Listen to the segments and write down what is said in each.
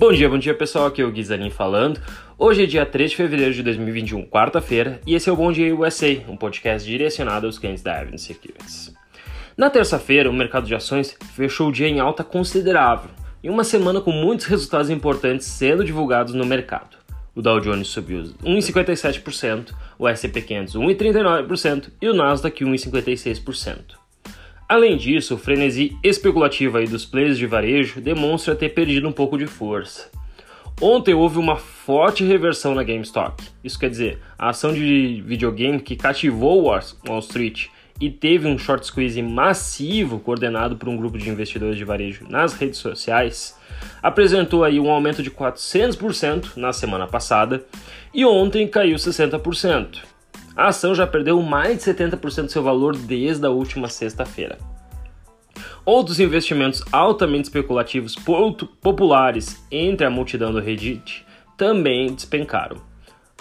Bom dia, bom dia pessoal, aqui é o Guizanin falando. Hoje é dia 3 de fevereiro de 2021, quarta-feira, e esse é o Bom Dia USA, um podcast direcionado aos clientes da Avenue Securities. Na terça-feira, o mercado de ações fechou o dia em alta considerável, em uma semana com muitos resultados importantes sendo divulgados no mercado. O Dow Jones subiu 1,57%, o S&P 500 1,39% e o Nasdaq 1,56%. Além disso, o frenesi especulativo aí dos players de varejo demonstra ter perdido um pouco de força. Ontem houve uma forte reversão na GameStop. Isso quer dizer, a ação de videogame que cativou Wall Street e teve um short squeeze massivo coordenado por um grupo de investidores de varejo nas redes sociais, apresentou aí um aumento de 400% na semana passada e ontem caiu 60% a ação já perdeu mais de 70% do seu valor desde a última sexta-feira. Outros investimentos altamente especulativos populares entre a multidão do Reddit também despencaram.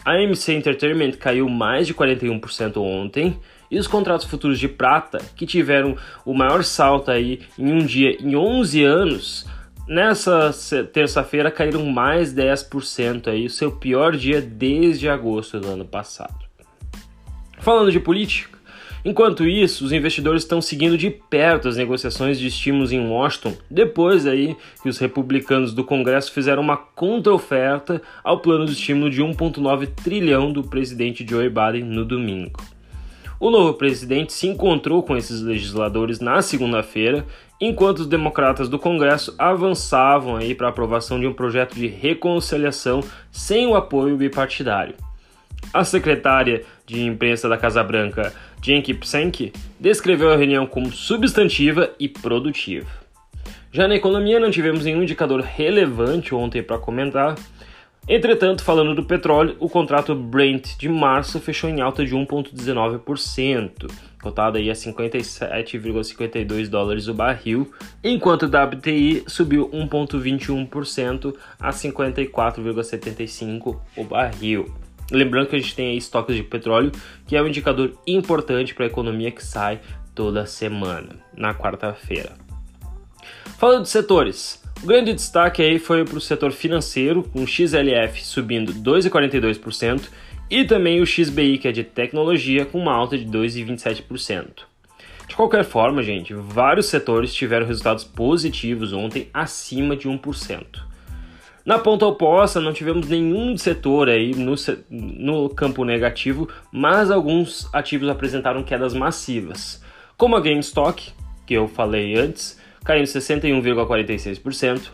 A AMC Entertainment caiu mais de 41% ontem e os contratos futuros de prata, que tiveram o maior salto aí em um dia em 11 anos, nessa terça-feira caíram mais 10% aí, o seu pior dia desde agosto do ano passado. Falando de política, enquanto isso, os investidores estão seguindo de perto as negociações de estímulos em Washington, depois aí que os republicanos do Congresso fizeram uma contra-oferta ao plano de estímulo de 1,9 trilhão do presidente Joe Biden no domingo. O novo presidente se encontrou com esses legisladores na segunda-feira, enquanto os democratas do Congresso avançavam aí para a aprovação de um projeto de reconciliação sem o apoio bipartidário. A secretária de imprensa da Casa Branca, Jen Psaki, descreveu a reunião como substantiva e produtiva. Já na economia, não tivemos nenhum indicador relevante ontem para comentar. Entretanto, falando do petróleo, o contrato Brent de março fechou em alta de 1,19%, cotado aí a 57,52 dólares o barril, enquanto o WTI subiu 1,21% a 54,75 o barril. Lembrando que a gente tem aí estoques de petróleo, que é um indicador importante para a economia que sai toda semana, na quarta-feira. Falando de setores, o grande destaque aí foi para o setor financeiro, com o XLF subindo 2,42% e também o XBI, que é de tecnologia, com uma alta de 2,27%. De qualquer forma, gente, vários setores tiveram resultados positivos ontem acima de 1%. Na ponta oposta, não tivemos nenhum setor aí no, no campo negativo, mas alguns ativos apresentaram quedas massivas, como a GameStop, que eu falei antes, caindo 61,46%,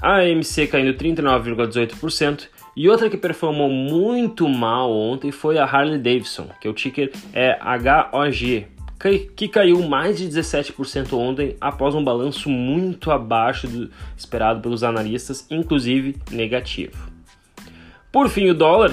a AMC caindo 39,18%, e outra que performou muito mal ontem foi a Harley Davidson, que o ticker é HOG, que caiu mais de 17% ontem após um balanço muito abaixo do esperado pelos analistas, inclusive negativo. Por fim, o dólar.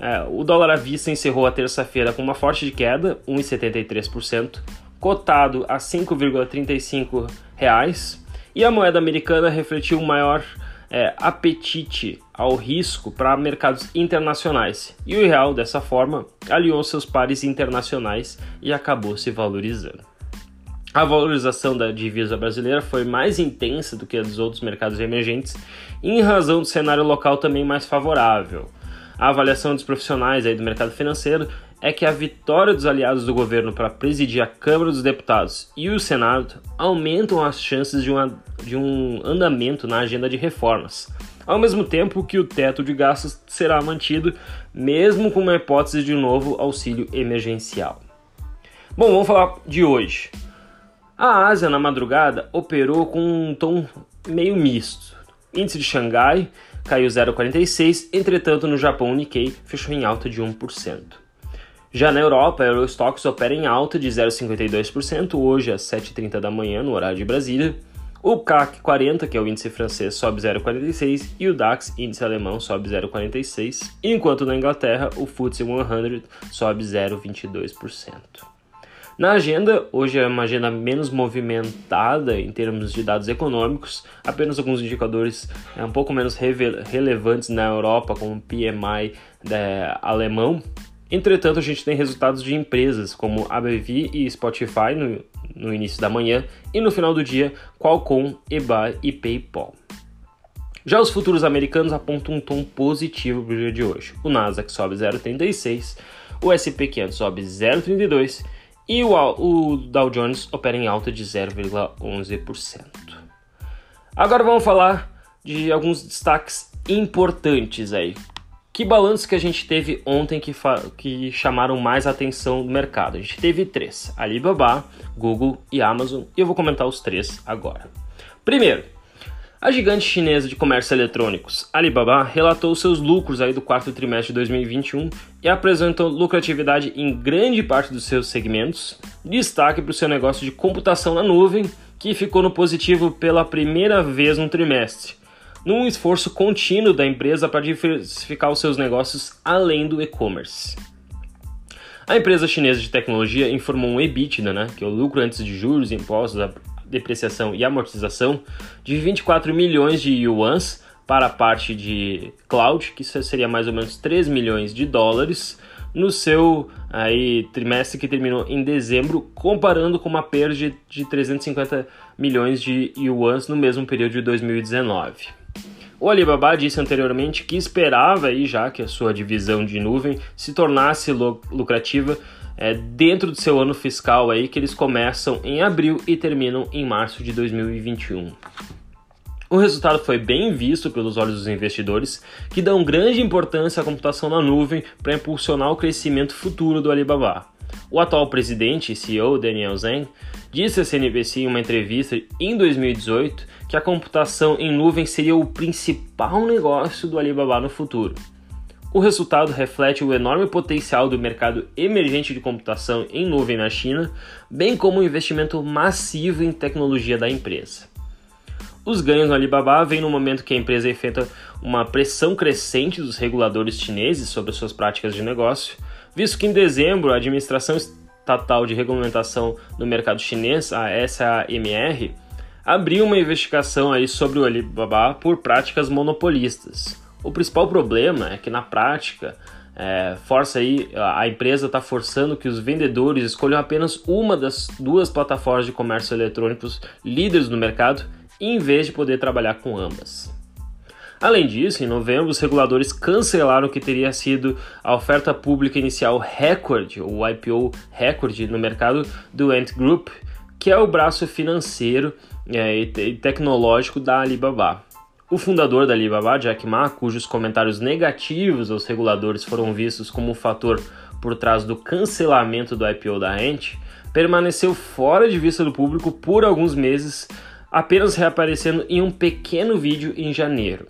É, o dólar à vista encerrou a terça-feira com uma forte queda, 1,73%, cotado a R$ 5,35, e a moeda americana refletiu maior é, apetite ao risco para mercados internacionais. E o real, dessa forma, aliou seus pares internacionais e acabou se valorizando. A valorização da divisa brasileira foi mais intensa do que a dos outros mercados emergentes, em razão do cenário local também mais favorável. A avaliação dos profissionais aí do mercado financeiro é que a vitória dos aliados do governo para presidir a Câmara dos Deputados e o Senado aumentam as chances de, uma, de um andamento na agenda de reformas, ao mesmo tempo que o teto de gastos será mantido, mesmo com uma hipótese de um novo auxílio emergencial. Bom, vamos falar de hoje. A Ásia, na madrugada, operou com um tom meio misto. Índice de Xangai caiu 0,46, entretanto no Japão o Nikkei fechou em alta de 1%. Já na Europa, a Eurostox opera em alta de 0,52% hoje às 7h30 da manhã, no horário de Brasília. O CAC 40, que é o índice francês, sobe 0,46 e o DAX, índice alemão, sobe 0,46, enquanto na Inglaterra o FTSE 100 sobe 0,22%. Na agenda, hoje é uma agenda menos movimentada em termos de dados econômicos, apenas alguns indicadores é, um pouco menos relevantes na Europa, como o PMI né, alemão, Entretanto, a gente tem resultados de empresas como ABV e Spotify no, no início da manhã e no final do dia Qualcomm, eBay e PayPal. Já os futuros americanos apontam um tom positivo para o dia de hoje. O Nasdaq sobe 0,36, o SP 500 sobe 0,32 e o, o Dow Jones opera em alta de 0,11%. Agora vamos falar de alguns destaques importantes aí. Que balanço que a gente teve ontem que, que chamaram mais atenção do mercado? A gente teve três: Alibaba, Google e Amazon, e eu vou comentar os três agora. Primeiro, a gigante chinesa de comércio eletrônicos, Alibaba, relatou seus lucros aí do quarto trimestre de 2021 e apresentou lucratividade em grande parte dos seus segmentos, destaque para o seu negócio de computação na nuvem, que ficou no positivo pela primeira vez no trimestre num esforço contínuo da empresa para diversificar os seus negócios além do e-commerce. A empresa chinesa de tecnologia informou um EBITDA, né, que é o lucro antes de juros, impostos, depreciação e amortização, de 24 milhões de yuans para a parte de cloud, que seria mais ou menos 3 milhões de dólares, no seu aí, trimestre que terminou em dezembro, comparando com uma perda de 350 milhões de yuans no mesmo período de 2019. O Alibaba disse anteriormente que esperava aí já que a sua divisão de nuvem se tornasse lucrativa é, dentro do seu ano fiscal aí que eles começam em abril e terminam em março de 2021. O resultado foi bem visto pelos olhos dos investidores, que dão grande importância à computação na nuvem para impulsionar o crescimento futuro do Alibaba. O atual presidente CEO Daniel Zhang disse à CNBC em uma entrevista em 2018 que a computação em nuvem seria o principal negócio do Alibaba no futuro. O resultado reflete o enorme potencial do mercado emergente de computação em nuvem na China, bem como o investimento massivo em tecnologia da empresa. Os ganhos no Alibaba vêm no momento que a empresa enfrenta uma pressão crescente dos reguladores chineses sobre suas práticas de negócio, visto que em dezembro a administração estatal de regulamentação no mercado chinês, a SAMR, abriu uma investigação aí sobre o Alibaba por práticas monopolistas. O principal problema é que na prática é, força aí a empresa está forçando que os vendedores escolham apenas uma das duas plataformas de comércio eletrônicos líderes no mercado, em vez de poder trabalhar com ambas. Além disso, em novembro, os reguladores cancelaram o que teria sido a oferta pública inicial recorde, o IPO recorde, no mercado do Ant Group, que é o braço financeiro é, e tecnológico da Alibaba. O fundador da Alibaba, Jack Ma, cujos comentários negativos aos reguladores foram vistos como um fator por trás do cancelamento do IPO da Ant, permaneceu fora de vista do público por alguns meses, apenas reaparecendo em um pequeno vídeo em janeiro.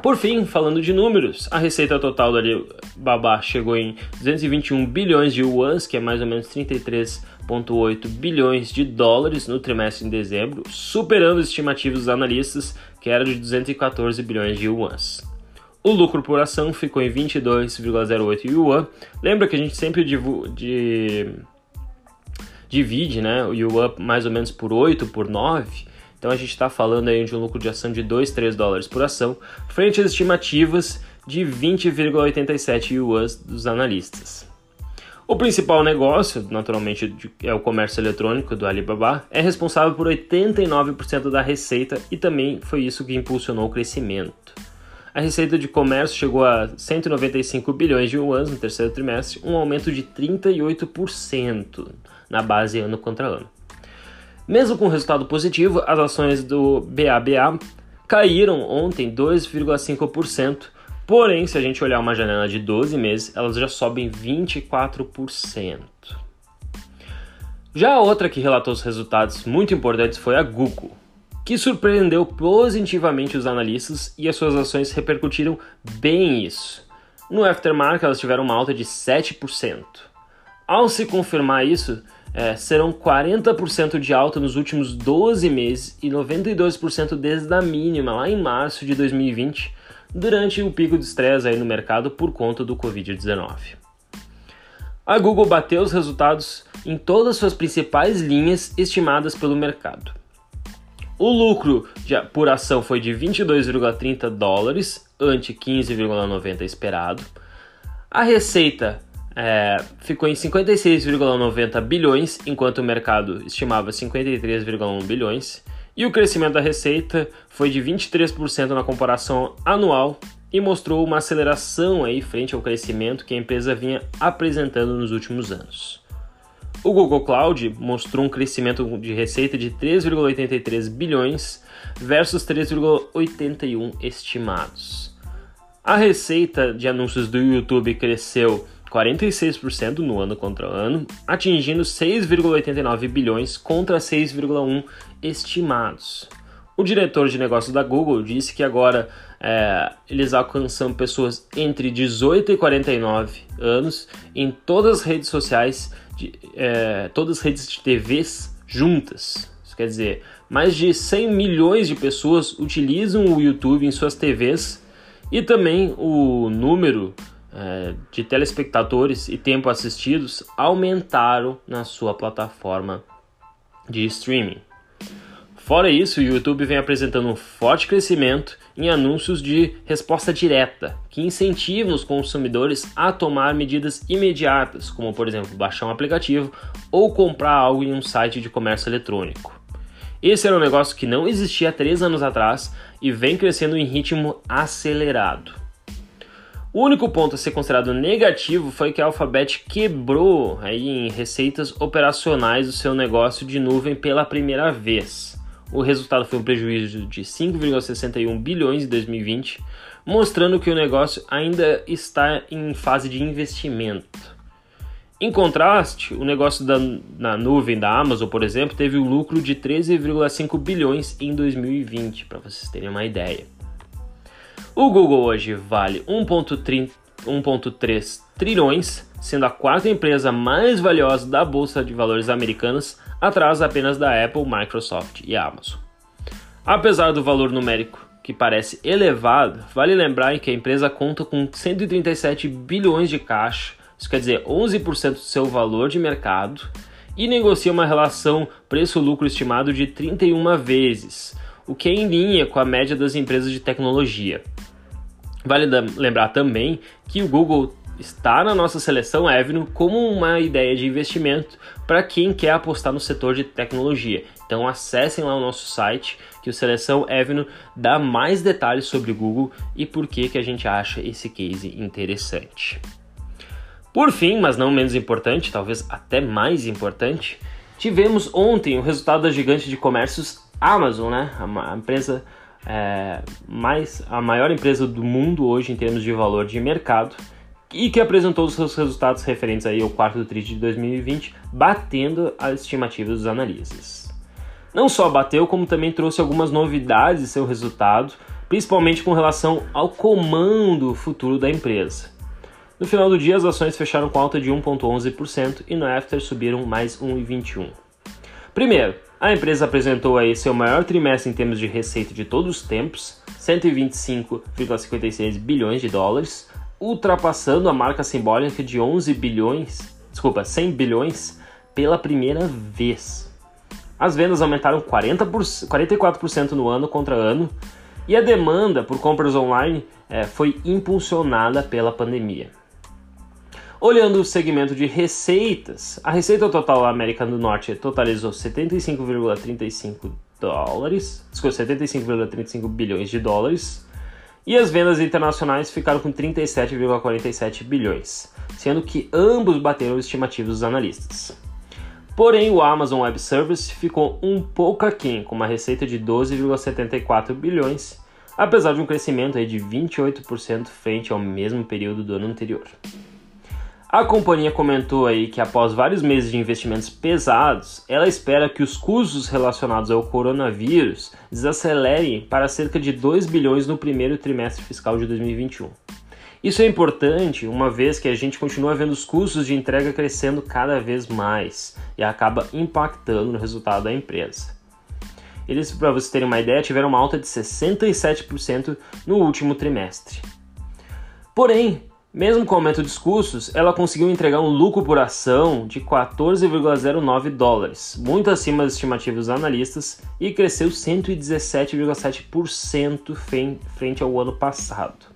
Por fim, falando de números, a receita total da Alibaba chegou em 221 bilhões de yuans, que é mais ou menos 33,8 bilhões de dólares no trimestre em dezembro, superando as estimativas dos analistas, que era de 214 bilhões de yuans. O lucro por ação ficou em 22,08 yuan. Lembra que a gente sempre de, divide né, o yuan mais ou menos por 8, por 9? Então a gente está falando aí de um lucro de ação de 2, 3 dólares por ação, frente às estimativas de 20,87 yuans dos analistas. O principal negócio, naturalmente, é o comércio eletrônico do Alibaba, é responsável por 89% da receita e também foi isso que impulsionou o crescimento. A receita de comércio chegou a 195 bilhões de yuans no terceiro trimestre, um aumento de 38% na base ano contra ano. Mesmo com resultado positivo, as ações do BABA caíram ontem 2,5%, porém, se a gente olhar uma janela de 12 meses, elas já sobem 24%. Já a outra que relatou os resultados muito importantes foi a Google, que surpreendeu positivamente os analistas e as suas ações repercutiram bem isso. No aftermarket, elas tiveram uma alta de 7%. Ao se confirmar isso, é, serão 40% de alta nos últimos 12 meses e 92% desde a mínima lá em março de 2020, durante o pico de estresse aí no mercado por conta do Covid-19. A Google bateu os resultados em todas suas principais linhas estimadas pelo mercado. O lucro por ação foi de 22,30 dólares, ante 15,90 esperado. A receita é, ficou em 56,90 bilhões, enquanto o mercado estimava 53,1 bilhões. E o crescimento da receita foi de 23% na comparação anual e mostrou uma aceleração aí frente ao crescimento que a empresa vinha apresentando nos últimos anos. O Google Cloud mostrou um crescimento de receita de 3,83 bilhões versus 3,81 estimados. A receita de anúncios do YouTube cresceu 46% no ano contra ano, atingindo 6,89 bilhões contra 6,1 estimados. O diretor de negócios da Google disse que agora é, eles alcançam pessoas entre 18 e 49 anos em todas as redes sociais, de, é, todas as redes de TVs juntas. Isso quer dizer, mais de 100 milhões de pessoas utilizam o YouTube em suas TVs e também o número é, de telespectadores e tempo assistidos aumentaram na sua plataforma de streaming. Fora isso, o YouTube vem apresentando um forte crescimento em anúncios de resposta direta, que incentivam os consumidores a tomar medidas imediatas, como por exemplo baixar um aplicativo ou comprar algo em um site de comércio eletrônico. Esse era um negócio que não existia há três anos atrás e vem crescendo em ritmo acelerado. O único ponto a ser considerado negativo foi que a Alphabet quebrou aí em receitas operacionais do seu negócio de nuvem pela primeira vez. O resultado foi um prejuízo de 5,61 bilhões em 2020, mostrando que o negócio ainda está em fase de investimento. Em contraste, o negócio da, na nuvem da Amazon, por exemplo, teve um lucro de 13,5 bilhões em 2020, para vocês terem uma ideia. O Google hoje vale 1,3 trilhões, sendo a quarta empresa mais valiosa da bolsa de valores americanas, atrás apenas da Apple, Microsoft e Amazon. Apesar do valor numérico que parece elevado, vale lembrar que a empresa conta com 137 bilhões de caixa, isso quer dizer 11% do seu valor de mercado, e negocia uma relação preço-lucro estimado de 31 vezes, o que é em linha com a média das empresas de tecnologia. Vale lembrar também que o Google está na nossa seleção Avenue como uma ideia de investimento para quem quer apostar no setor de tecnologia. Então acessem lá o nosso site que o Seleção Avenue dá mais detalhes sobre o Google e por que, que a gente acha esse case interessante. Por fim, mas não menos importante, talvez até mais importante, tivemos ontem o resultado da gigante de comércios Amazon, né? A empresa é, mais a maior empresa do mundo hoje em termos de valor de mercado e que apresentou os seus resultados referentes aí ao quarto trimestre de 2020, batendo as estimativas dos analistas. Não só bateu, como também trouxe algumas novidades em seu resultado, principalmente com relação ao comando futuro da empresa. No final do dia, as ações fecharam com alta de 1,11% e no after subiram mais 1,21%. Primeiro, a empresa apresentou aí seu maior trimestre em termos de receita de todos os tempos, 125,56 bilhões de dólares, ultrapassando a marca simbólica de 11 bilhões, desculpa, 100 bilhões pela primeira vez. As vendas aumentaram 40 por, 44% no ano contra ano e a demanda por compras online é, foi impulsionada pela pandemia. Olhando o segmento de receitas, a receita total da América do Norte totalizou 75,35 dólares, 75,35 bilhões de dólares, e as vendas internacionais ficaram com 37,47 bilhões, sendo que ambos bateram os estimativos dos analistas. Porém, o Amazon Web Service ficou um pouco aquém, com uma receita de 12,74 bilhões, apesar de um crescimento de 28% frente ao mesmo período do ano anterior. A companhia comentou aí que após vários meses de investimentos pesados, ela espera que os custos relacionados ao coronavírus desacelerem para cerca de 2 bilhões no primeiro trimestre fiscal de 2021. Isso é importante, uma vez que a gente continua vendo os custos de entrega crescendo cada vez mais e acaba impactando no resultado da empresa. Eles, para vocês terem uma ideia, tiveram uma alta de 67% no último trimestre. Porém, mesmo com o aumento dos custos, ela conseguiu entregar um lucro por ação de 14,09 dólares, muito acima das estimativas dos analistas, e cresceu 117,7% frente ao ano passado.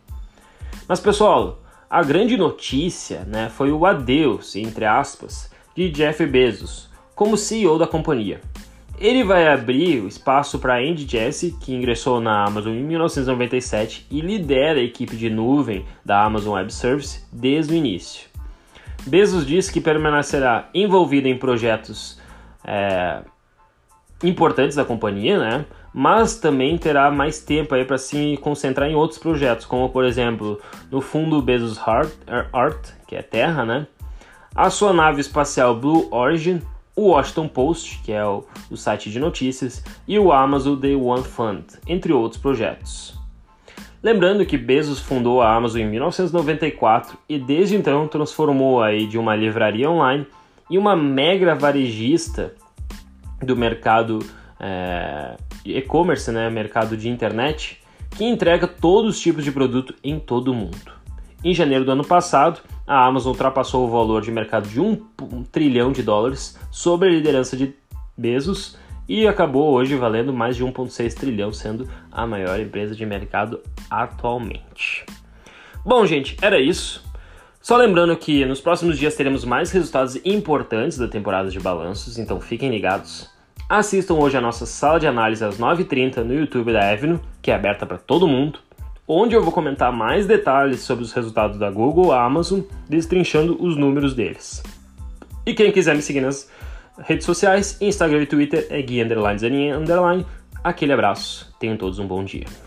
Mas pessoal, a grande notícia né, foi o adeus, entre aspas, de Jeff Bezos como CEO da companhia. Ele vai abrir espaço para Andy Jassy, que ingressou na Amazon em 1997 e lidera a equipe de nuvem da Amazon Web Service desde o início. Bezos disse que permanecerá envolvido em projetos é, importantes da companhia, né? mas também terá mais tempo aí para se concentrar em outros projetos, como por exemplo no fundo Bezos Art, que é Terra, né? a sua nave espacial Blue Origin o Washington Post, que é o, o site de notícias, e o Amazon The One Fund, entre outros projetos. Lembrando que Bezos fundou a Amazon em 1994 e desde então transformou aí de uma livraria online em uma mega varejista do mercado é, e-commerce, né, mercado de internet, que entrega todos os tipos de produto em todo o mundo. Em janeiro do ano passado, a Amazon ultrapassou o valor de mercado de 1, um trilhão de dólares sob a liderança de Bezos e acabou hoje valendo mais de 1,6 trilhão, sendo a maior empresa de mercado atualmente. Bom, gente, era isso. Só lembrando que nos próximos dias teremos mais resultados importantes da temporada de balanços, então fiquem ligados. Assistam hoje a nossa sala de análise às 9h30 no YouTube da Avenue, que é aberta para todo mundo onde eu vou comentar mais detalhes sobre os resultados da Google e Amazon, destrinchando os números deles. E quem quiser me seguir nas redes sociais, Instagram e Twitter é Gui Underline Underline. Aquele abraço, tenham todos um bom dia.